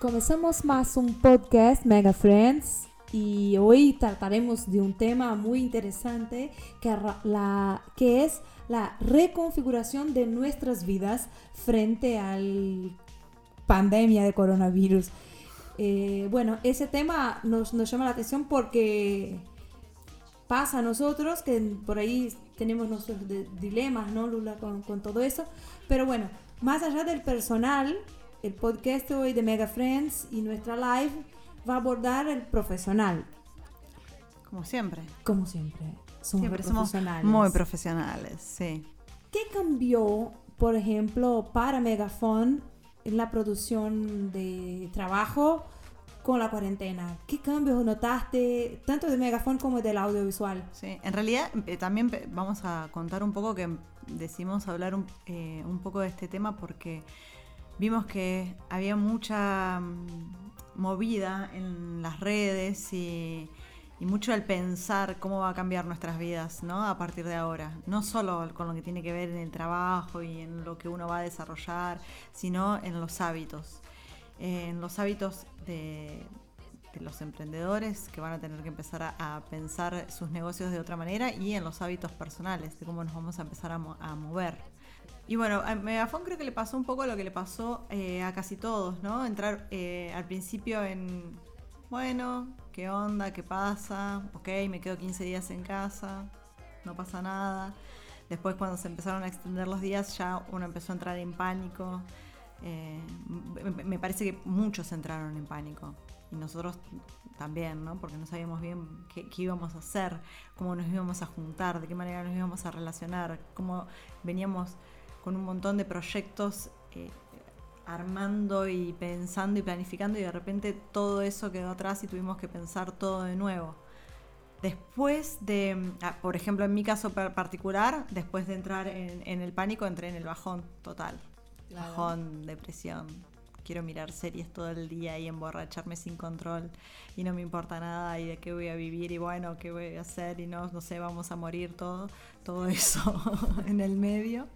Comenzamos más un podcast Mega Friends y hoy trataremos de un tema muy interesante que, la, que es la reconfiguración de nuestras vidas frente a la pandemia de coronavirus. Eh, bueno, ese tema nos, nos, llama la atención porque pasa a nosotros, que por ahí tenemos nuestros dilemas, ¿no, Lula, con, con todo eso. Pero bueno, más allá del personal, el podcast hoy de Mega Friends y nuestra live va a abordar el profesional. Como siempre. Como siempre. Somos siempre profesionales. Somos muy profesionales, sí. ¿Qué cambió, por ejemplo, para Megafon en la producción de trabajo con la cuarentena? ¿Qué cambios notaste, tanto de Megafon como del audiovisual? Sí, en realidad eh, también vamos a contar un poco que decimos hablar un, eh, un poco de este tema porque vimos que había mucha mm, movida en las redes y, mucho al pensar cómo va a cambiar nuestras vidas ¿no? a partir de ahora. No solo con lo que tiene que ver en el trabajo y en lo que uno va a desarrollar, sino en los hábitos. en los hábitos de, los emprendedores que van a tener que empezar a, pensar sus negocios de otra manera y en los hábitos personales, de cómo nos vamos a empezar a mover. Y bueno, a Megafon creo que le pasó un poco lo que le pasó eh, a casi todos, ¿no? Entrar eh, al principio en, bueno, ¿qué onda? ¿Qué pasa? Ok, me quedo 15 días en casa, no pasa nada. Después cuando se empezaron a extender los días ya uno empezó a entrar en pánico. Eh, me parece que muchos entraron en pánico y nosotros también, ¿no? Porque no sabíamos bien qué, qué, íbamos a hacer, cómo nos íbamos a juntar, de qué manera nos íbamos a relacionar, cómo veníamos con un montón de proyectos eh, armando y pensando y planificando y de repente todo eso quedó atrás y tuvimos que pensar todo de nuevo. Después de, ah, por ejemplo, en mi caso particular, después de entrar en, el pánico, entré en el bajón total. Bajón, depresión. Quiero mirar series todo el día y emborracharme sin control y no me importa nada y de qué voy a vivir y bueno, qué voy a hacer y no, no sé, vamos a morir todo, todo eso en el medio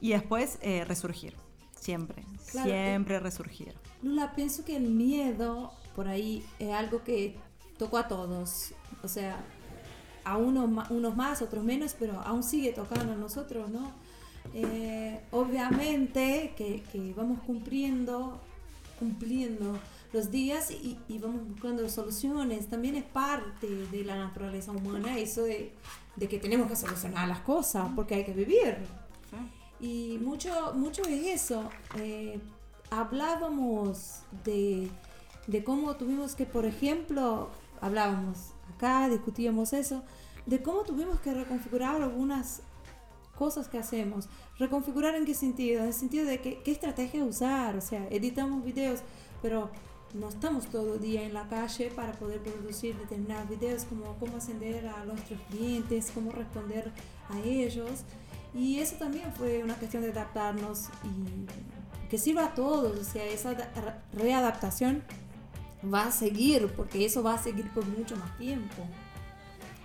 y después eh, resurgir. Siempre, siempre resurgir. Lula, pienso que el miedo por ahí es algo que tocó a todos. O sea, a unos, unos más, otros menos, pero aún sigue tocando a nosotros, ¿no? Eh, obviamente que, que, vamos cumpliendo, cumpliendo los días y, y, vamos buscando soluciones. También es parte de la naturaleza humana eso de, de que tenemos que solucionar las cosas porque hay que vivir. Y mucho, mucho es eso. Eh, hablábamos de, de cómo tuvimos que, por ejemplo, hablábamos acá, discutíamos eso, de cómo tuvimos que reconfigurar algunas cosas que hacemos. ¿Reconfigurar en qué sentido? En el sentido de qué estrategia usar. O sea, editamos videos, pero no estamos todo el día en la calle para poder producir determinados videos, como cómo ascender a nuestros clientes, cómo responder a ellos. Y eso también fue una cuestión de adaptarnos y que sirva a todos, o sea, esa readaptación va a seguir, porque eso va a seguir por mucho más tiempo.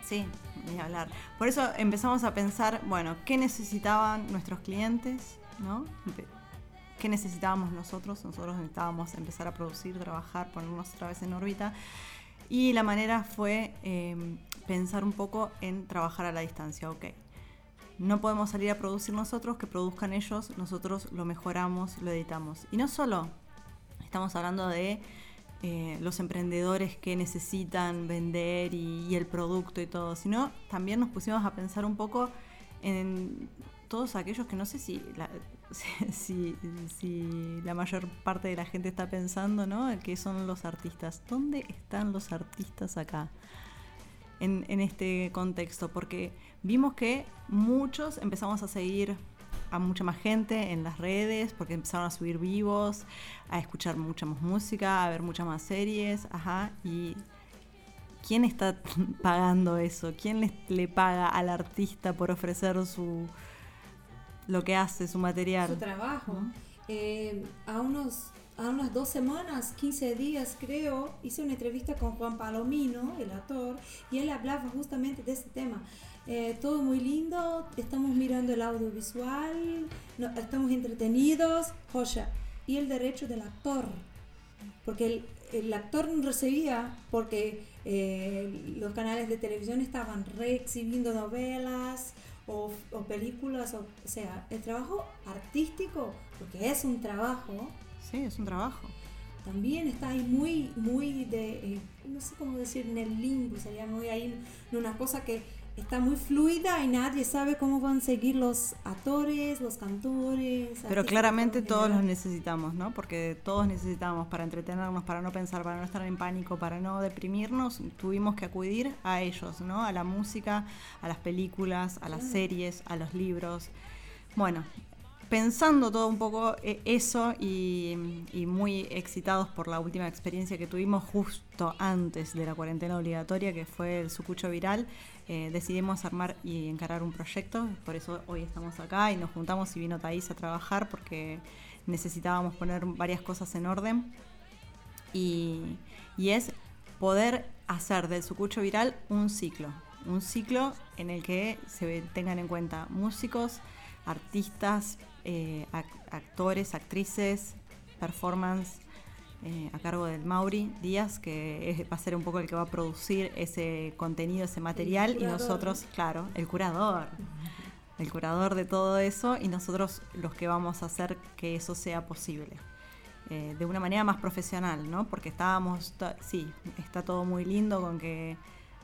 Sí, ni hablar. Por eso empezamos a pensar, bueno, ¿qué necesitaban nuestros clientes? ¿no? ¿Qué necesitábamos nosotros? Nosotros necesitábamos empezar a producir, trabajar, ponernos otra vez en órbita. Y la manera fue eh, pensar un poco en trabajar a la distancia. Ok, no podemos salir a producir nosotros, que produzcan ellos, nosotros lo mejoramos, lo editamos. Y no solo estamos hablando de eh, los emprendedores que necesitan vender y, el producto y todo, sino también nos pusimos a pensar un poco en todos aquellos que no sé si la, si, la mayor parte de la gente está pensando, ¿no? Que son los artistas. ¿Dónde están los artistas acá? En, este contexto, porque vimos que muchos empezamos a seguir a mucha más gente en las redes, porque empezaron a subir vivos, a escuchar mucha más música, a ver muchas más series, ajá, y ¿quién está pagando eso? ¿Quién le, paga al artista por ofrecer su lo que hace, su material? Su trabajo. Eh, a unos a unas dos semanas, 15 días creo, hice una entrevista con Juan Palomino, el actor, y él hablaba justamente de este tema. Eh, todo muy lindo, estamos mirando el audiovisual, estamos entretenidos, joya. Y el derecho del actor. porque el, actor no recibía porque eh, los canales de televisión estaban reexhibiendo novelas o, o películas, o, o sea, el trabajo artístico, porque es un trabajo, Sí, es un trabajo. también está ahí muy, muy de, eh, no sé cómo decir, en el limbo, sería muy ahí en una cosa que está muy fluida y nadie sabe cómo van a seguir los actores, los cantores. Pero claramente en todos los necesitamos, ¿no? Porque todos necesitamos para entretenernos, para no pensar, para no estar en pánico, para no deprimirnos, tuvimos que acudir a ellos, ¿no? A la música, a las películas, a las Claro. series, a los libros. Bueno, pensando todo un poco eh, eso y, muy excitados por la última experiencia que tuvimos justo antes de la cuarentena obligatoria, que fue el sucucho viral, eh, decidimos armar y encarar un proyecto. Por eso hoy estamos acá y nos juntamos y vino Thais a trabajar porque necesitábamos poner varias cosas en orden. Y, y es poder hacer del sucucho viral un ciclo. Un ciclo en el que se tengan en cuenta músicos, artistas, eh, ac- actores, actrices, performance, eh, a cargo del Mauri Díaz, que es- va a ser un poco el que va a producir ese contenido, ese material, y nosotros, claro, el curador, el curador de todo eso, y nosotros los que vamos a hacer que eso sea posible. Eh, de una manera más profesional, ¿no? Porque estábamos, sí, está todo muy lindo con que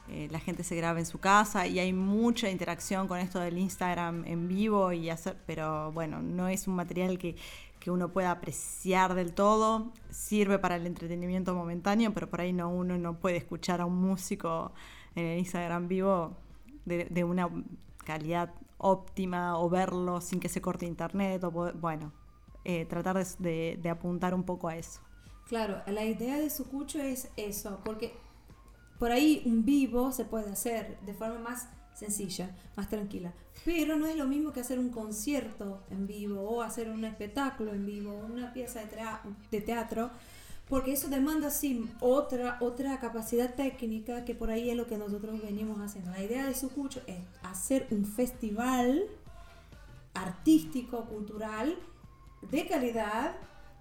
eh, la gente se grabe en su casa y hay mucha interacción con esto del Instagram en vivo y hacer, pero bueno, no es un material que, que uno pueda apreciar del todo, sirve para el entretenimiento momentáneo, pero por ahí no uno no puede escuchar a un músico en el Instagram vivo de, una calidad óptima o verlo sin que se corte internet o bueno, eh, tratar de, de- de apuntar un poco a eso. Claro, la idea de Sucucho es eso, porque por ahí un vivo se puede hacer de forma más sencilla, más tranquila, pero no es lo mismo que hacer un concierto en vivo o hacer un espectáculo en vivo, una pieza de, teatro, porque eso demanda sí otra, otra capacidad técnica que por ahí es lo que nosotros venimos haciendo. La idea de Sucucho es hacer un festival artístico, cultural, de calidad,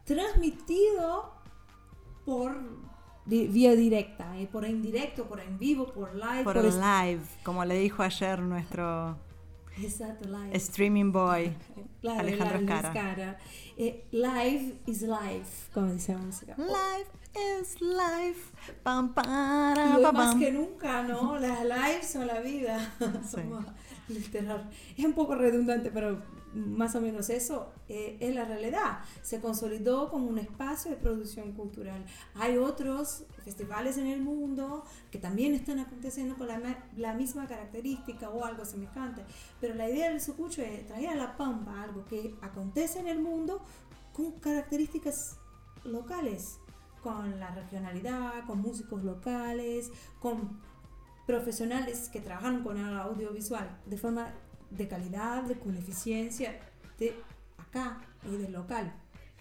transmitido por di- vía directa, eh, por indirecto, por en vivo, por live, Por por live, como le dijo ayer nuestro Exacto, live. streaming boy. Claro, Alejandro Escara. Eh, live is life, como dice la música. Live is life. Pam, para, pam, más que nunca, ¿no? Las lives son la vida. Sí. Literal. Es un poco redundante, pero más o menos eso eh, es la realidad. Se consolidó como un espacio de producción cultural. Hay otros festivales en el mundo que también están aconteciendo con la, la misma característica o algo semejante. Pero la idea del Sucucho es traer a la Pampa algo que acontece en el mundo con características locales, con la regionalidad, con músicos locales, con profesionales que trabajan con el audiovisual de forma de calidad, de, con eficiencia, de acá y del local,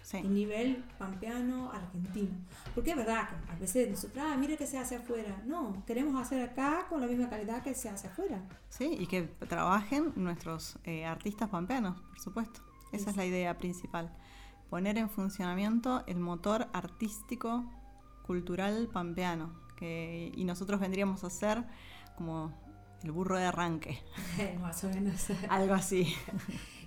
Sí. en nivel pampeano, argentino. Porque es verdad que a veces nosotros, ah, mira que se hace afuera. No, queremos hacer acá con la misma calidad que se hace afuera. Sí, y que trabajen nuestros eh, artistas pampeanos, por supuesto. Esa es la idea principal. Poner en funcionamiento el motor artístico, cultural pampeano. Que, y nosotros vendríamos a ser como el burro de arranque, Más o menos. algo así.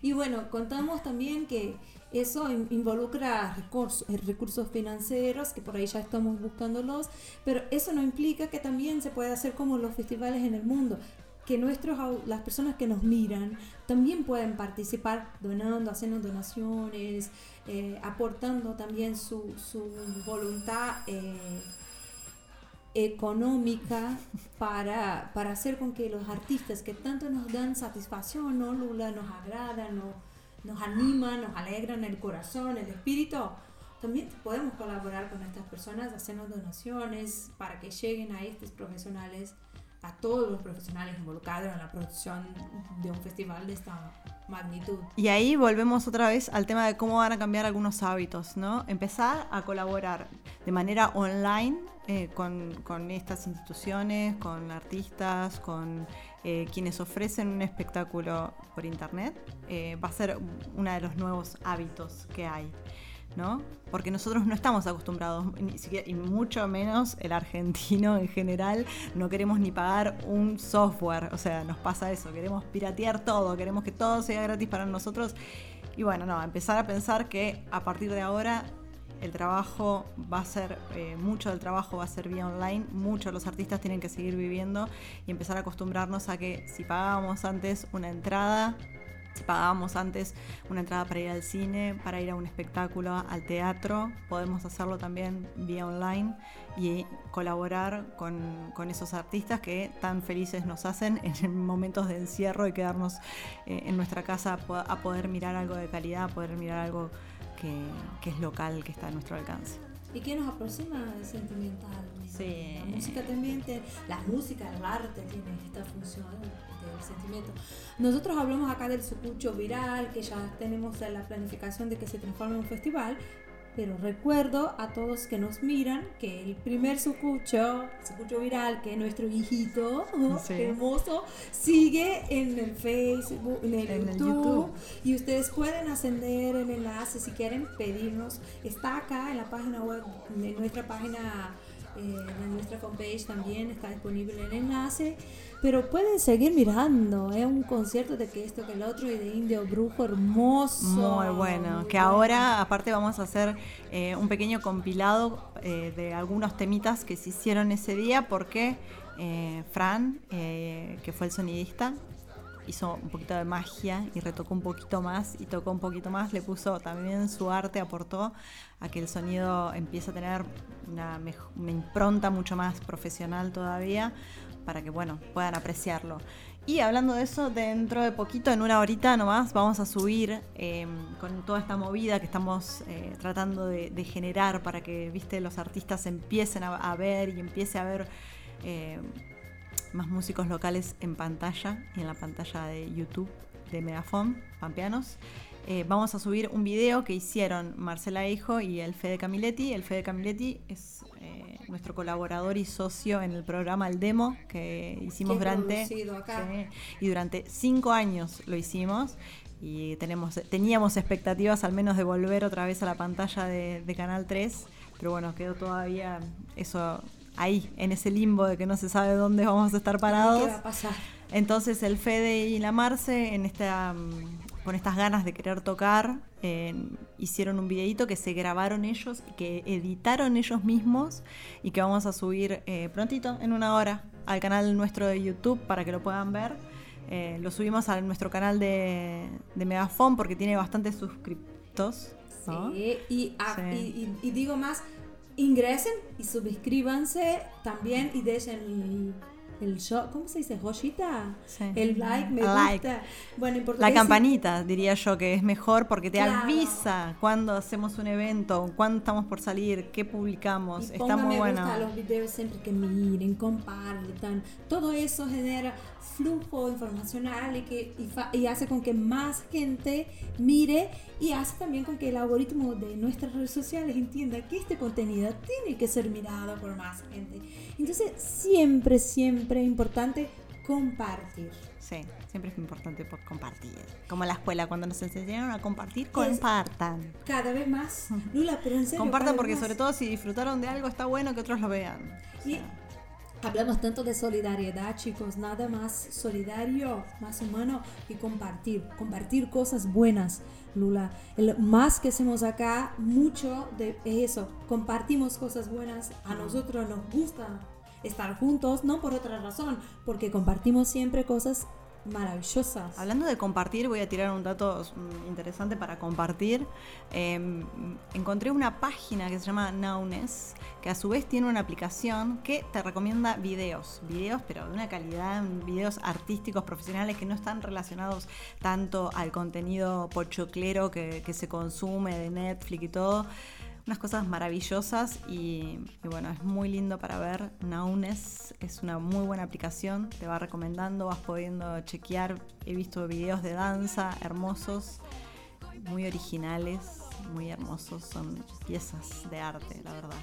Y bueno, contamos también que eso in- involucra recursos, eh, recursos financieros, que por ahí ya estamos buscándolos, pero eso no implica que también se pueda hacer como los festivales en el mundo, que nuestros, las personas que nos miran también pueden participar donando, haciendo donaciones, eh, aportando también su, su voluntad. eh, económica para, para hacer con que los artistas que tanto nos dan satisfacción, ¿no? Lula, nos agradan, no- nos animan, nos alegran el corazón, el espíritu, también podemos colaborar con estas personas haciendo donaciones para que lleguen a estos profesionales, a todos los profesionales involucrados en la producción de un festival de esta magnitud. Y ahí volvemos otra vez al tema de cómo van a cambiar algunos hábitos, ¿no? Empezar a colaborar de manera online eh, con, con estas instituciones, con artistas, con eh, quienes ofrecen un espectáculo por internet, eh, va a ser uno de los nuevos hábitos que hay. ¿No? Porque nosotros no estamos acostumbrados, y mucho menos el argentino en general, no queremos ni pagar un software, o sea, nos pasa eso, queremos piratear todo, queremos que todo sea gratis para nosotros. Y bueno, no, empezar a pensar que a partir de ahora el trabajo va a ser, eh, mucho del trabajo va a ser vía online, muchos los artistas tienen que seguir viviendo y empezar a acostumbrarnos a que si pagábamos antes una entrada, si pagábamos antes una entrada para ir al cine, para ir a un espectáculo, al teatro, podemos hacerlo también vía online y colaborar con, esos artistas que tan felices nos hacen en momentos de encierro y quedarnos eh, en nuestra casa a poder mirar algo de calidad, a poder mirar algo que, es local, que está a nuestro alcance. ¿Y qué nos aproxima el sentimental? Sí. La música también, tiene, la música, el arte tiene esta función del sentimiento. Nosotros hablamos acá del sucucho viral, que ya tenemos la planificación de que se transforme en un festival, pero recuerdo a todos que nos miran que el primer sucucho, sucucho viral, que es nuestro hijito hermoso, sigue en el Facebook, en el, YouTube, y ustedes pueden ascender el enlace si quieren pedirnos. Está acá en la página web, en nuestra página, en nuestra fanpage también está disponible el enlace. Pero pueden seguir mirando, es un concierto de que esto que el otro y de Indio Brujo hermoso. Muy bueno, que ahora aparte vamos a hacer eh, un pequeño compilado eh, de algunos temitas que se hicieron ese día porque eh, Fran, que fue el sonidista, hizo un poquito de magia y retocó un poquito más y tocó un poquito más, le puso también su arte, aportó a que el sonido empiece a tener una, impronta mucho más profesional todavía para que bueno, puedan apreciarlo. Y hablando de eso, dentro de poquito, en una horita nomás, vamos a subir em, con toda esta movida que estamos eh, tratando de, generar para que viste los artistas empiecen a, ver y empiece a ver em, más músicos locales en pantalla y en la pantalla de YouTube de Megafon, Pampeanos. Eh, vamos a subir un video que hicieron Marcela Hijo y el Fede Camiletti. El Fede Camiletti es nuestro colaborador y socio en el programa El Demo que hicimos durante y durante cinco años lo hicimos y tenemos teníamos expectativas al menos de volver otra vez a la pantalla de, Canal 3 pero bueno quedó todavía eso ahí en ese limbo de que no se sabe dónde vamos a estar parados ¿Qué va a pasar? entonces el Fede y la Marce en esta con estas ganas de querer tocar, hicieron un videito que se grabaron ellos, que editaron ellos mismos y que vamos a subir eh, prontito, en una hora, al canal nuestro de YouTube para que lo puedan ver. Eh, lo subimos a nuestro canal de, de Megafon porque tiene bastantes suscriptos. Sí, y, y, digo más, ingresen y suscríbanse también y dejen el show, ¿cómo se dice? ¿Joyita? El like, me gusta. Bueno, La campanita, diría yo, que es mejor porque te avisa cuando hacemos un evento, cuándo estamos por salir, qué publicamos. Está muy bueno. Gusta los videos siempre que miren, compartan. Todo eso genera flujo informacional y, que, y, hace con que más gente mire y hace también con que el algoritmo de nuestras redes sociales entienda que este contenido tiene que ser mirado por más gente. Entonces, siempre, siempre es importante compartir. Sí, siempre es importante por compartir. Como la escuela, cuando nos enseñaron a compartir, compartan. Cada vez más. Lula, pero en serio. Compartan porque sobre todo si disfrutaron de algo, está bueno que otros lo vean. Hablamos tanto de solidaridad, chicos, nada más solidario, más humano que compartir, compartir cosas buenas, Lula. El más que hacemos acá, mucho de eso, compartimos cosas buenas, a nosotros nos gusta estar juntos, no por otra razón, porque compartimos siempre cosas maravillosas. Hablando de compartir, voy a tirar un dato interesante para compartir. Em, encontré una página que se llama Naunes, que a su vez tiene una aplicación que te recomienda videos, videos pero de una calidad, videos artísticos, profesionales que no están relacionados tanto al contenido pochoclero que, que se consume de Netflix y todo unas cosas maravillosas y, bueno, es muy lindo para ver. Naunes es una muy buena aplicación, te va recomendando, vas pudiendo chequear. He visto videos de danza hermosos, muy originales, muy hermosos, son piezas de arte, la verdad.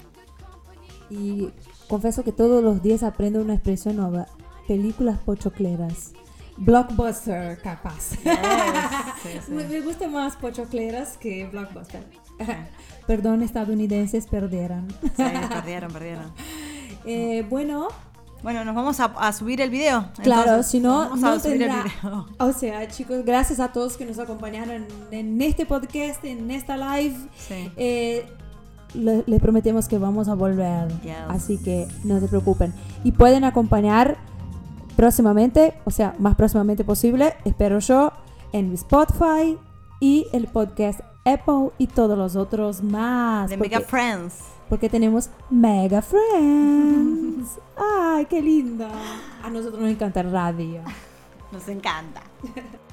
Y confieso que todos los días aprendo una expresión nueva, películas pochocleras blockbuster capaz. me, gusta más pochocleras que blockbuster. Perdón, estadounidenses perdieron. Sí, perdieron, perdieron. Eh, bueno, Bueno, nos vamos a, a subir el video. Claro, entonces. si no, Vamos no a subir tendrá- el video. O sea, chicos, gracias a todos que nos acompañaron en este podcast, en esta live. Sí. Eh, le- les prometemos que vamos a volver. Yes. Así que no se preocupen. Y pueden acompañar próximamente, o sea, más próximamente posible, espero yo, en Spotify y el podcast Apple y todos los otros más. De porque- Mega Friends. porque tenemos Mega Friends. Ay, qué lindo. A nosotros nos encanta el radio. Nos encanta.